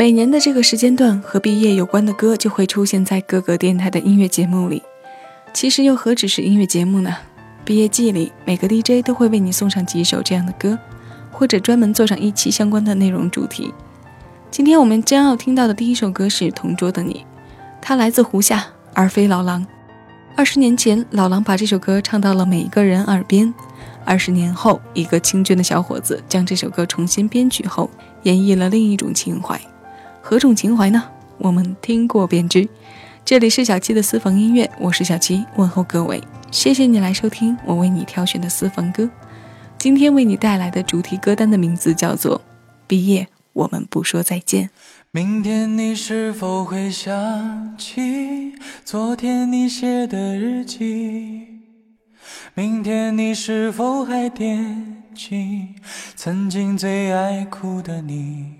每年的这个时间段，和毕业有关的歌就会出现在各个电台的音乐节目里。其实又何止是音乐节目呢？毕业季里，每个 DJ 都会为你送上几首这样的歌，或者专门做上一期相关的内容主题。今天我们将要听到的第一首歌是《同桌的你》，它来自胡夏，而非老狼。二十年前，老狼把这首歌唱到了每一个人耳边。二十年后，一个清俊的小伙子将这首歌重新编曲后，演绎了另一种情怀。何种情怀呢？我们听过便知。这里是小七的私房音乐，我是小七，问候各位，谢谢你来收听我为你挑选的私房歌。今天为你带来的主题歌单的名字叫做《毕业我们不说再见》。明天你是否会想起昨天你写的日记？明天你是否还惦记曾经最爱哭的你？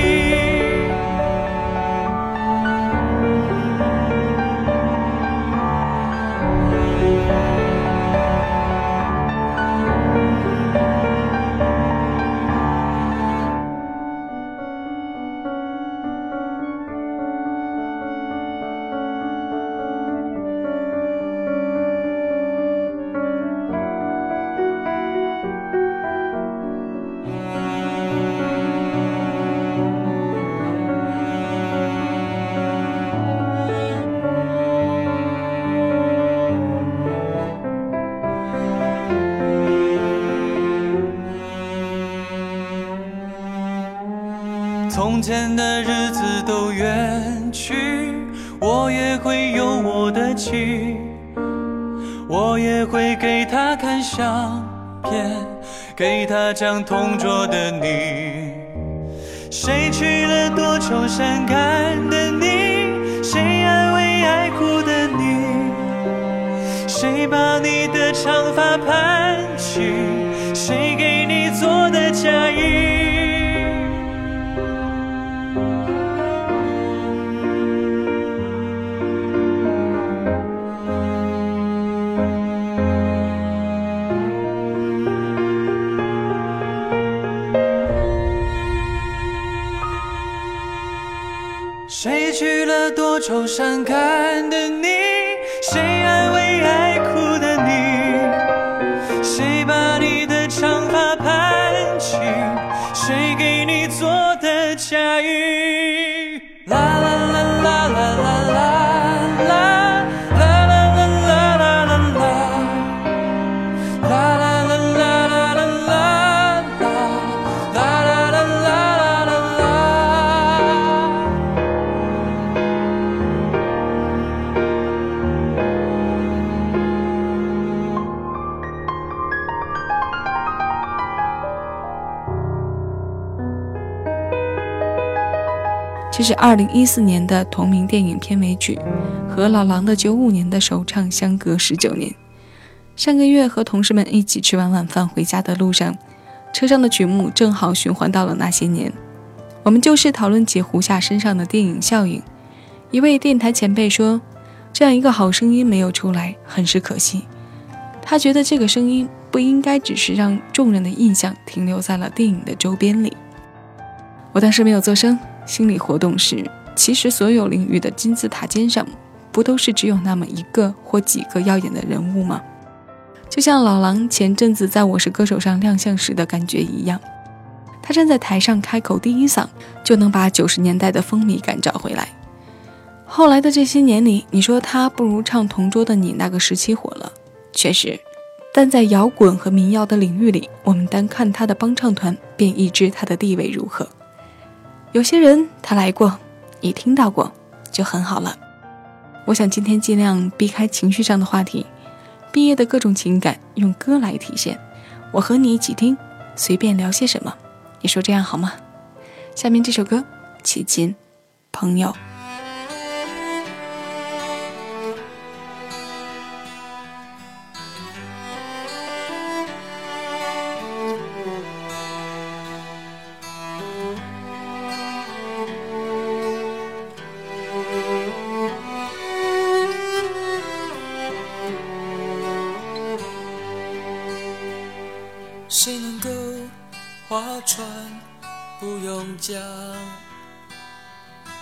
片，给他讲同桌的你。谁娶了多愁善感的你？谁安慰爱哭的你？谁把你的长发盘起？谁给你做的嫁衣？谁娶了多愁善感的你？谁安慰爱哭的你？这是2014年的同名电影片尾曲，和老狼的95年的首唱相隔19年。上个月和同事们一起吃完晚饭回家的路上，车上的曲目正好循环到了那些年。我们就是讨论起胡夏身上的电影效应。一位电台前辈说：“这样一个好声音没有出来，很是可惜。”他觉得这个声音不应该只是让众人的印象停留在了电影的周边里。我当时没有做声。心理活动是，其实所有领域的金字塔尖上，不都是只有那么一个或几个耀眼的人物吗？就像老狼前阵子在我是歌手上亮相时的感觉一样，他站在台上开口第一嗓，就能把九十年代的风靡感找回来。后来的这些年里，你说他不如唱《同桌的你》那个时期火了，确实，但在摇滚和民谣的领域里，我们单看他的帮唱团，便已知他的地位如何。有些人他来过，你听到过，就很好了。我想今天尽量避开情绪上的话题，毕业的各种情感用歌来体现。我和你一起听，随便聊些什么，你说这样好吗？下面这首歌，齐秦，朋友。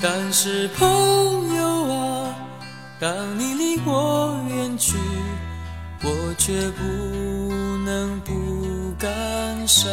但是朋友啊，当你离我远去，我却不能不感伤。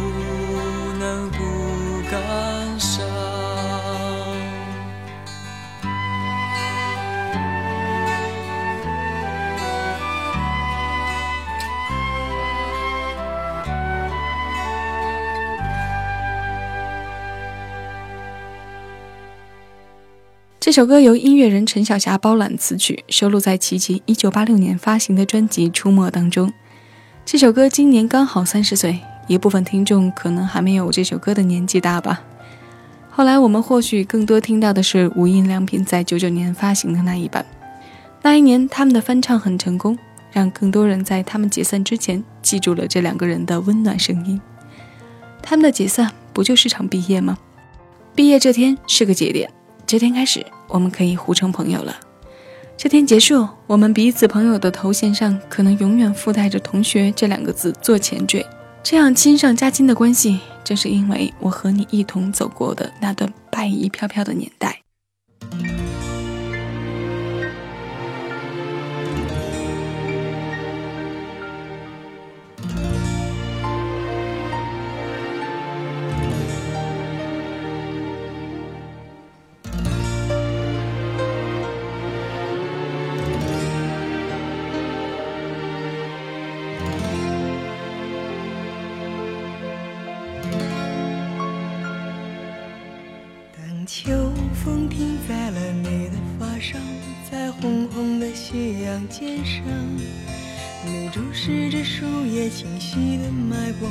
这首歌由音乐人陈小霞包揽词曲，收录在齐秦1986年发行的专辑《出没》当中。这首歌今年刚好三十岁，一部分听众可能还没有这首歌的年纪大吧。后来我们或许更多听到的是无印良品在99年发行的那一版。那一年他们的翻唱很成功，让更多人在他们解散之前记住了这两个人的温暖声音。他们的解散不就是场毕业吗？毕业这天是个节点。这天开始，我们可以互称朋友了。这天结束，我们彼此朋友的头衔上可能永远附带着“同学”这两个字做前缀。这样亲上加亲的关系，正是因为我和你一同走过的那段白衣飘飘的年代。注视着树叶清晰的脉搏，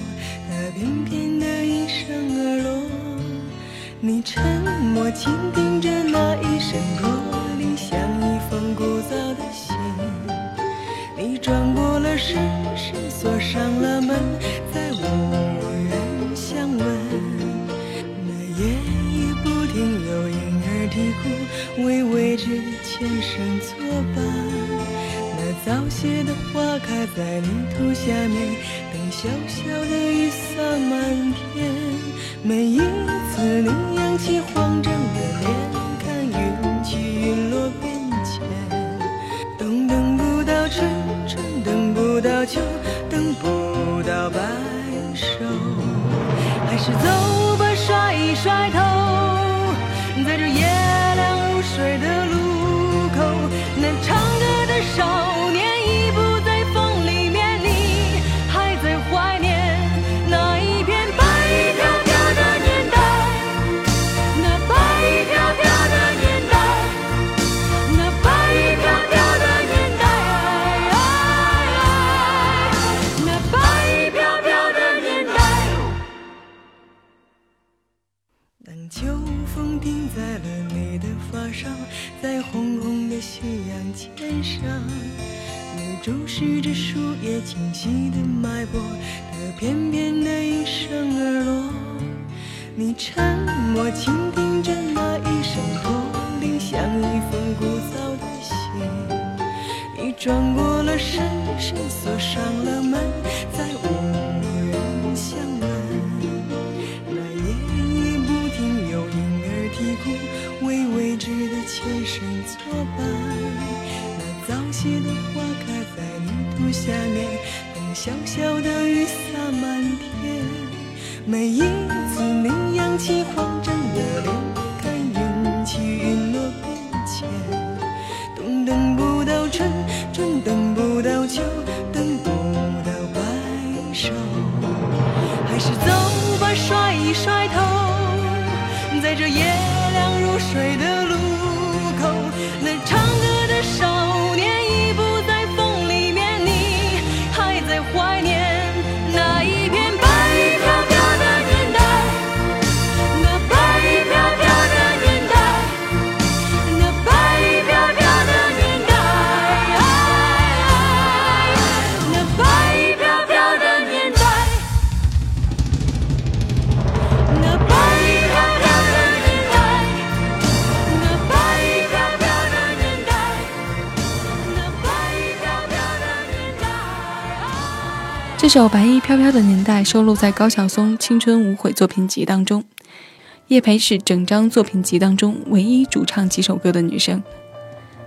它翩翩地应声而落。你沉默倾听着那一声驼铃，像一封古早的信。你转过了身，身锁上了门，再无人相问。那夜夜不停有婴儿啼哭，为未知前生作伴。早谢的花开在泥土下面，等小小的雨洒满天。每一次你扬起慌张的脸，看云起云落变迁。冬等不到春，春等不到秋，等不到白首，还是走吧，甩一甩头。在这夜凉如水的路口，那唱歌的少下面。等小小的雨洒满天，每一次你扬起慌张首《白衣飘飘的年代》收录在高晓松《青春无悔》作品集当中。叶培是整张作品集当中唯一主唱几首歌的女生。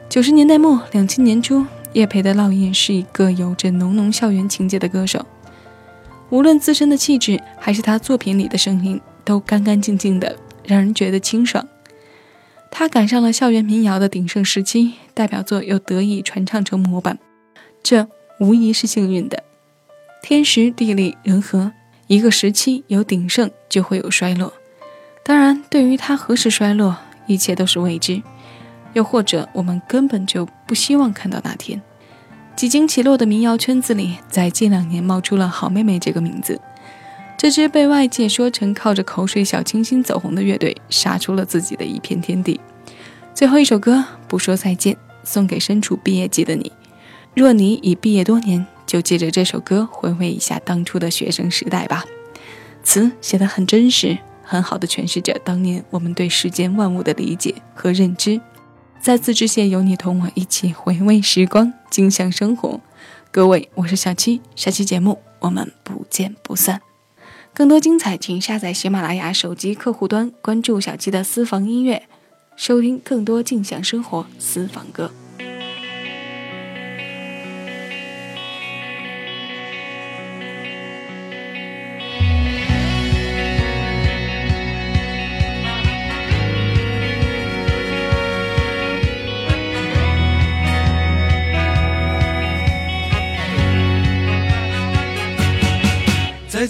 九十年代末、两千年初，叶培的烙印是一个有着浓浓校园情节的歌手。无论自身的气质，还是他作品里的声音，都干干净净的，让人觉得清爽。他赶上了校园民谣的鼎盛时期，代表作又得以传唱成模板，这无疑是幸运的。天时地利人和，一个时期有鼎盛，就会有衰落。当然，对于它何时衰落，一切都是未知。又或者，我们根本就不希望看到那天。几经起落的民谣圈子里，在近两年冒出了“好妹妹”这个名字。这支被外界说成靠着口水小清新走红的乐队，杀出了自己的一片天地。最后一首歌，不说再见，送给身处毕业季的你。若你已毕业多年。就借着这首歌回味一下当初的学生时代吧。词写得很真实，很好的诠释着当年我们对世间万物的理解和认知。再次致谢有你同我一起回味时光，尽享生活。各位，我是小七，下期节目我们不见不散。更多精彩，请下载喜马拉雅手机客户端，关注小七的私房音乐，收听更多尽享生活私房歌。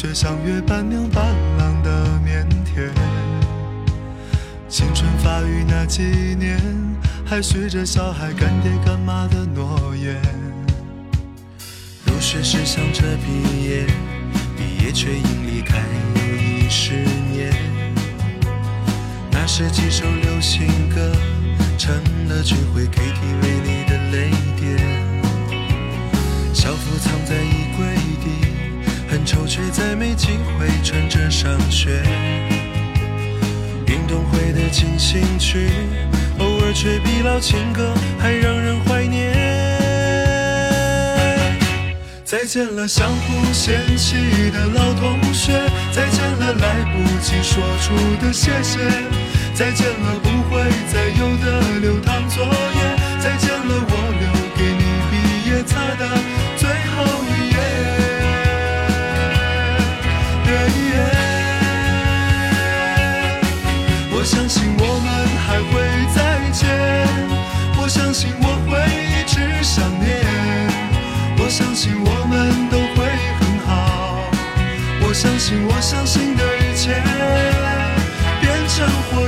却像约伴娘伴郎的腼腆。青春发育那几年，还许着小孩干爹干妈的诺言。入学时想着毕业，毕业却因离开又已十年。那时几首流行歌，成了聚会 KTV 里的泪点。校服藏在衣，很丑却再没机会穿着上学。运动会的进行曲，偶尔却比老情歌还让人怀念。再见了相互嫌弃的老同学，再见了来不及说出的谢谢，再见了不会再有的留堂作业，再见了我留给你毕业册的我相信我会一直想念。我相信我们都会很好，我相信我相信的一切变成火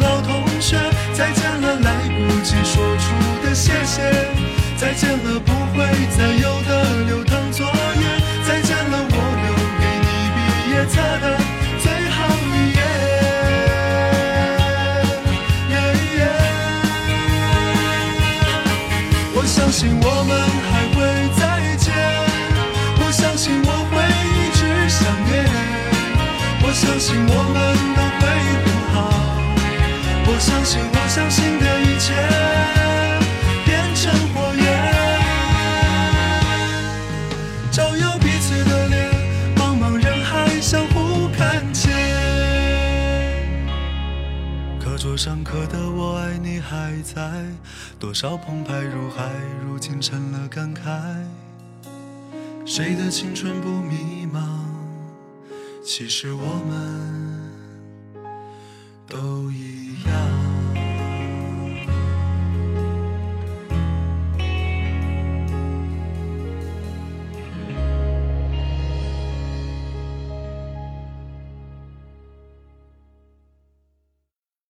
再见了来不及说出的谢谢，再见了不会再有的课桌上刻的我爱你还在，多少澎湃如海，如今成了感慨。谁的青春不迷茫？其实我们都一样。